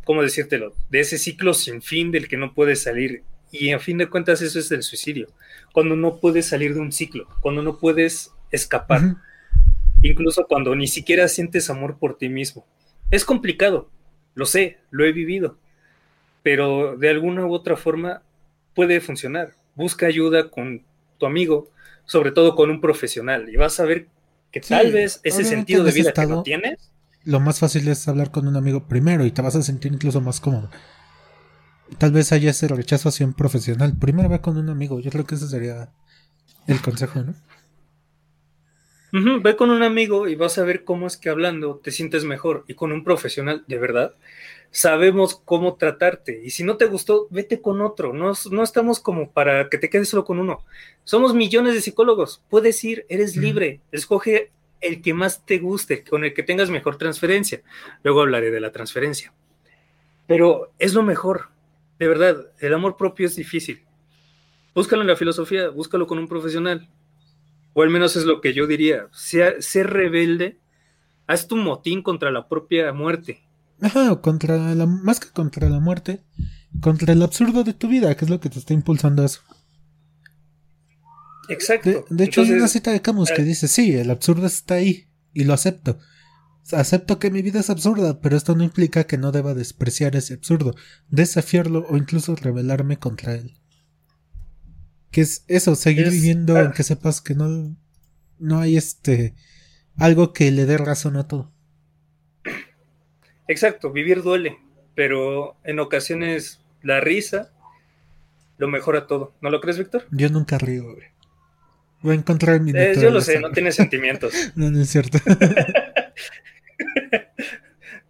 ¿cómo decírtelo? De ese ciclo sin fin del que no puedes salir. Y a fin de cuentas eso es el suicidio. Cuando no puedes salir de un ciclo, cuando no puedes escapar, incluso cuando ni siquiera sientes amor por ti mismo. Es complicado, lo sé, lo he vivido, pero de alguna u otra forma puede funcionar. Busca ayuda con tu amigo, sobre todo con un profesional, y vas a ver que tal vez ese sentido de vida que no tienes lo más fácil es hablar con un amigo primero y te vas a sentir incluso más cómodo. Tal vez haya ese rechazo hacia un profesional. Primero ve con un amigo. Yo creo que ese sería el consejo, ¿no? ve con un amigo y vas a ver cómo es que hablando te sientes mejor. Y con un profesional, de verdad, sabemos cómo tratarte. Y si no te gustó, vete con otro. No, no estamos como para que te quedes solo con uno. Somos millones de psicólogos. Puedes ir, eres libre. Escoge el que más te guste, con el que tengas mejor transferencia. Luego hablaré de la transferencia. Pero es lo mejor, de verdad, el amor propio es difícil. Búscalo en la filosofía, búscalo con un profesional. O al menos es lo que yo diría. Sea, ser rebelde, haz tu motín contra la propia muerte. Ajá, contra la, más que contra la muerte, contra el absurdo de tu vida, que es lo que te está impulsando a eso. Exacto. De, hecho, hay una cita de Camus que eh, dice, sí, el absurdo está ahí, y lo acepto. Acepto que mi vida es absurda, pero esto no implica que no deba despreciar ese absurdo, desafiarlo o incluso rebelarme contra él. Que es eso, seguir viviendo ah. aunque sepas que no, no hay este algo que le dé razón a todo. Exacto, vivir duele, pero en ocasiones la risa lo mejora todo. ¿No lo crees, Víctor? Yo nunca río, güey. Voy a encontrar mi eh, Yo lo sé, no tiene sentimientos. <laughs> no, no es cierto. <laughs>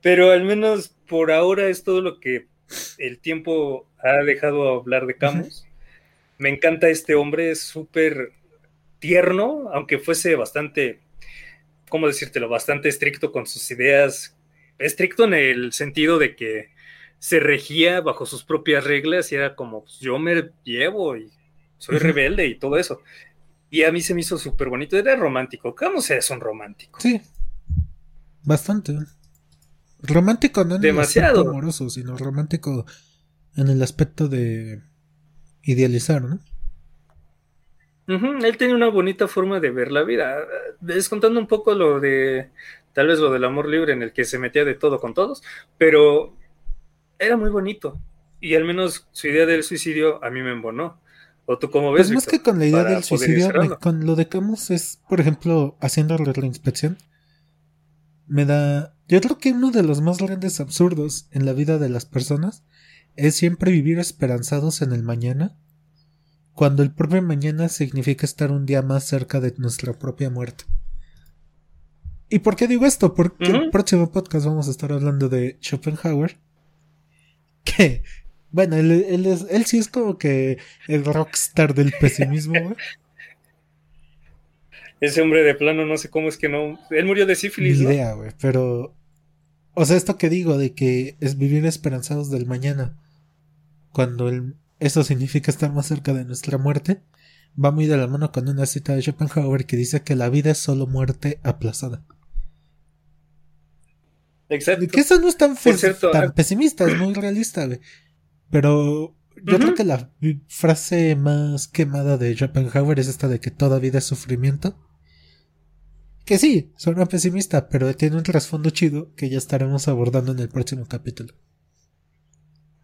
Pero al menos por ahora es todo lo que el tiempo ha dejado hablar de Camus. Me encanta este hombre, es súper tierno, aunque fuese bastante, ¿cómo decírtelo? Bastante estricto con sus ideas. Estricto en el sentido de que se regía bajo sus propias reglas y era como, pues, yo me llevo y soy rebelde y todo eso. Y a mí se me hizo súper bonito. Era romántico. ¿Cómo se es un romántico? Sí. Bastante. Romántico no en Demasiado. el aspecto amoroso, sino romántico en el aspecto de idealizar, ¿no? Él tiene una bonita forma de ver la vida. Descontando un poco lo de, tal vez lo del amor libre en el que se metía de todo con todos, pero era muy bonito. Y al menos su idea del suicidio a mí me embonó. ¿O tú cómo ves? Pues más que con la idea del suicidio, con lo de Camus es, por ejemplo, haciendo la inspección, me da... Yo creo que uno de los más grandes absurdos en la vida de las personas es siempre vivir esperanzados en el mañana, cuando el propio mañana significa estar un día más cerca de nuestra propia muerte. ¿Y por qué digo esto? Porque en el próximo podcast vamos a estar hablando de Schopenhauer. <laughs> Que, bueno, él, es, él sí es como que el rockstar del pesimismo, <laughs> Ese hombre de plano, no sé cómo es que no. Él murió de sífilis. Ni idea, güey, pero. O sea, esto que digo de que es vivir esperanzados del mañana cuando el, eso significa estar más cerca de nuestra muerte, va muy de la mano con una cita de Schopenhauer que dice que la vida es solo muerte aplazada. Exacto. Que eso no es tan, tan ah, pesimista, es muy realista, güey. Pero yo creo que la frase más quemada de Schopenhauer es esta de que toda vida es sufrimiento. Que sí, suena pesimista, pero tiene un trasfondo chido que ya estaremos abordando en el próximo capítulo.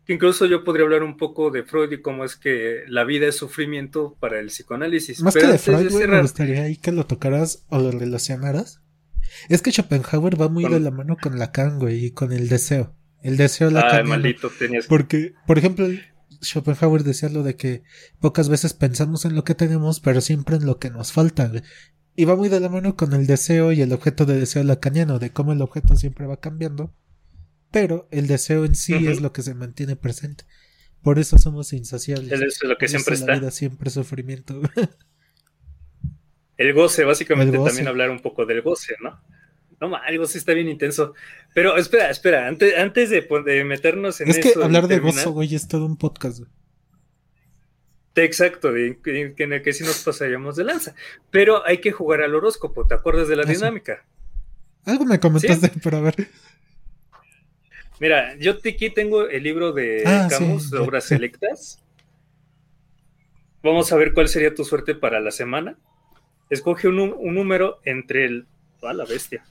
Incluso yo podría hablar un poco de Freud y cómo es que la vida es sufrimiento para el psicoanálisis. Más que de Freud, me gustaría ahí que lo tocaras o lo relacionaras. Es que Schopenhauer va muy de la mano con Lacan, güey, y con el deseo. El deseo Lacan. Ah, maldito, tenías Porque, por ejemplo, Schopenhauer decía lo de que pocas veces pensamos en lo que tenemos, pero siempre en lo que nos falta, Y va muy de la mano con el deseo y el objeto de deseo lacaniano, de cómo el objeto siempre va cambiando pero el deseo en sí es lo que se mantiene presente. Por eso somos insaciables. Es lo que siempre está. La vida siempre sufrimiento. el goce, básicamente también hablar un poco del goce, ¿no? No, el goce está bien intenso. Pero espera, espera, antes, antes de, meternos en es eso. Es que hablar de gozo, güey, es todo un podcast, güey. Exacto, en el que sí nos pasaríamos de lanza. Pero hay que jugar al horóscopo, ¿te acuerdas de la dinámica? Algo me comentaste, pero a ver. Mira, yo aquí tengo el libro de ah, Camus, de obras selectas. Vamos a ver cuál sería tu suerte para la semana. Escoge un, número entre el. ¡Ah, la bestia!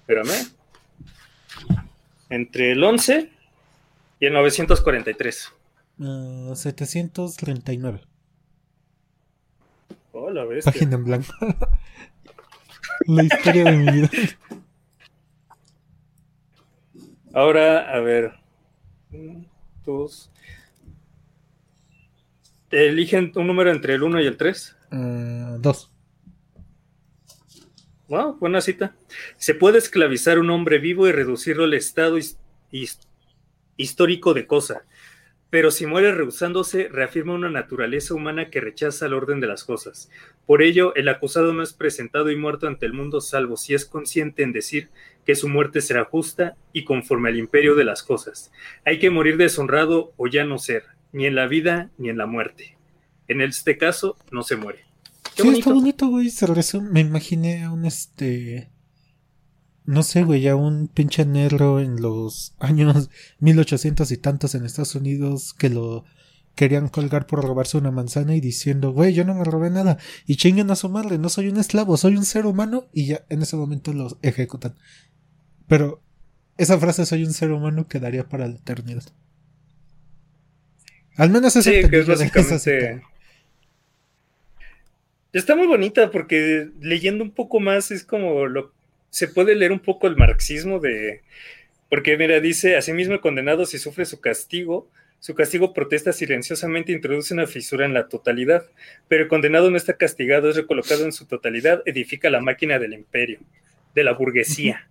Espérame. Entre el 11 y el 943. 739. ¡Oh, la bestia! Página en blanco. <laughs> la historia de mi vida. Ahora, a ver. Dos. Eligen un número entre el 1 y el 3. Uh, dos. Wow, buena cita. Se puede esclavizar un hombre vivo y reducirlo al estado histórico de cosa, pero si muere rehusándose, reafirma una naturaleza humana que rechaza el orden de las cosas. Por ello, el acusado no es presentado y muerto ante el mundo salvo si es consciente en decir que su muerte será justa y conforme al imperio de las cosas. Hay que morir deshonrado o ya no ser, ni en la vida ni en la muerte. En este caso, no se muere. Qué sí, bonito. está bonito, güey. Me imaginé a un este no sé, güey, ya un pinche negro en los <laughs> años 1800 y tantos en Estados Unidos que lo querían colgar por robarse una manzana y diciendo, güey, yo no me robé nada. Y chinguen a su madre, no soy un esclavo, soy un ser humano. Y ya en ese momento los ejecutan. Pero esa frase, soy un ser humano, quedaría para la eternidad. Al menos eso sí, que es básicamente... Está muy bonita porque leyendo un poco más es como lo se puede leer un poco el marxismo de, porque mira, dice, asimismo condenado si sufre su castigo, su castigo protesta silenciosamente e introduce una fisura en la totalidad, pero el condenado no está castigado, es recolocado en su totalidad, edifica la máquina del imperio, de la burguesía.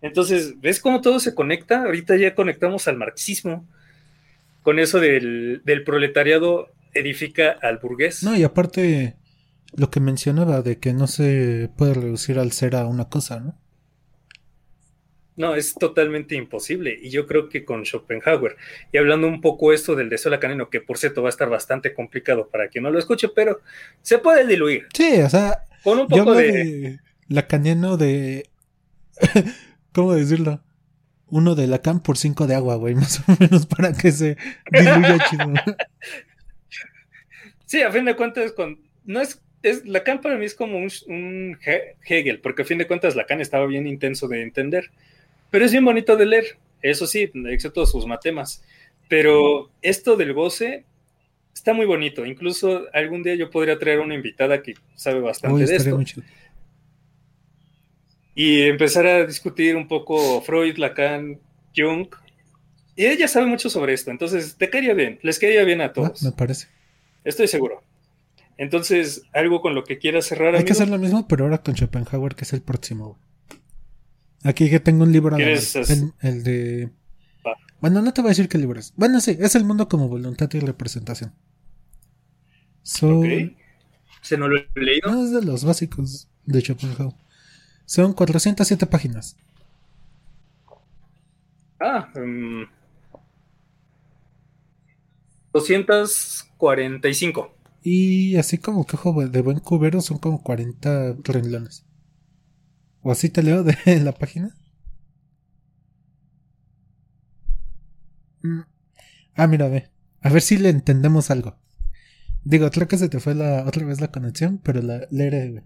Entonces, ¿ves cómo todo se conecta? Ahorita ya conectamos al marxismo, con eso del, del proletariado edifica al burgués. No, y aparte, lo que mencionaba de que no se puede reducir al ser a una cosa, ¿no? No, es totalmente imposible. Y yo creo que con Schopenhauer, y hablando un poco esto del deseo lacanino, que por cierto va a estar bastante complicado para quien no lo escuche, pero se puede diluir. Sí, o sea, con un poco de... de lacaniano de... <laughs> ¿Cómo decirlo? Uno de Lacan por cinco de agua, güey, <laughs> más o menos para que se diluya chido. <laughs> Sí, a fin de cuentas, con, no es, es, Lacan para mí es como un, un Hegel, porque a fin de cuentas Lacan estaba bien intenso de entender, pero es bien bonito de leer, eso sí, excepto sus matemas. Pero esto del goce está muy bonito. Incluso algún día yo podría traer una invitada que sabe bastante de esto. Y empezar a discutir un poco Freud, Lacan, Jung. Y ella sabe mucho sobre esto. Entonces, te caería bien. Les caería bien a todos. me parece. Estoy seguro. Entonces, algo con lo que quieras cerrar. Hay que hacer lo mismo, pero ahora con Schopenhauer, que es el próximo. Aquí que tengo un libro. El, el de. Bueno, no te voy a decir qué libro es. Bueno, sí, es el mundo como voluntad y representación. Son... ¿Se no lo he leído? No, es de los básicos de Schopenhauer. Son 407 páginas. Ah, 245. Em, y así como que ojo de buen cubero son como 40 renglones. ¿O así te leo de <laughs> la página? Mm. Ah, mira, ve. A ver si le entendemos algo. Digo, creo que se te fue la, otra vez la conexión, pero la leeré.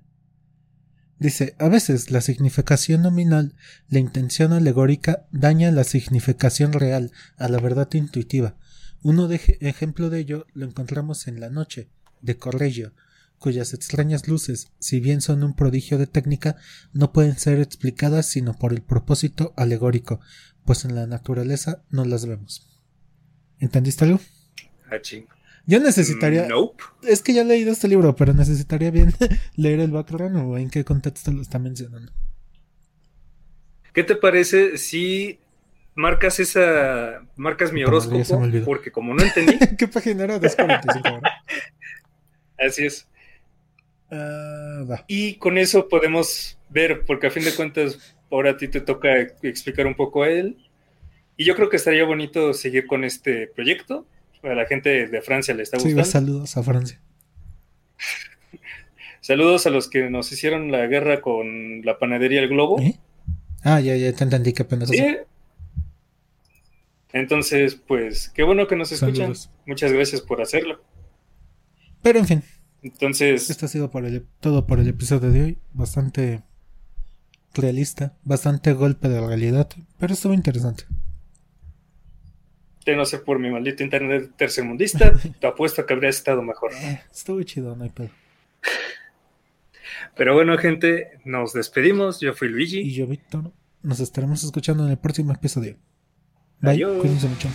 Dice, a veces la significación nominal, la intención alegórica, daña la significación real, a la verdad intuitiva. Uno de ejemplo de ello lo encontramos en La Noche, de Correggio, cuyas extrañas luces, si bien son un prodigio de técnica, no pueden ser explicadas sino por el propósito alegórico, pues en la naturaleza no las vemos. ¿Entendiste algo? Ah, yo necesitaría. Es que ya he leído este libro, pero necesitaría bien <laughs> leer el background o en qué contexto lo está mencionando. ¿Qué te parece si marcas esa. marcas mi horóscopo? Porque como no entendí. <laughs> ¿Qué página era? 245, Así es. Ah, y con eso podemos ver, porque a fin de cuentas, ahora a ti te toca explicar un poco a él. Y yo creo que estaría bonito seguir con este proyecto a la gente de Francia le está gustando. Sí, saludos a Francia. <laughs> saludos a los que nos hicieron la guerra con la panadería El Globo. ¿Eh? Ah, ya, ya te entendí que apenas. Sí. Entonces, pues, qué bueno que nos escuchan. Muchas gracias por hacerlo. Pero en fin. Entonces. Esto ha sido por todo por el episodio de hoy. Bastante realista, bastante golpe de realidad, pero estuvo interesante no sé por mi maldito internet tercermundista, <laughs> te apuesto que habría estado mejor. Eh, estuvo chido, no hay pedo. Pero bueno, gente, nos despedimos. Yo fui Luigi. Y yo, Víctor. Nos estaremos escuchando en el próximo episodio. Bye. Cuídense mucho.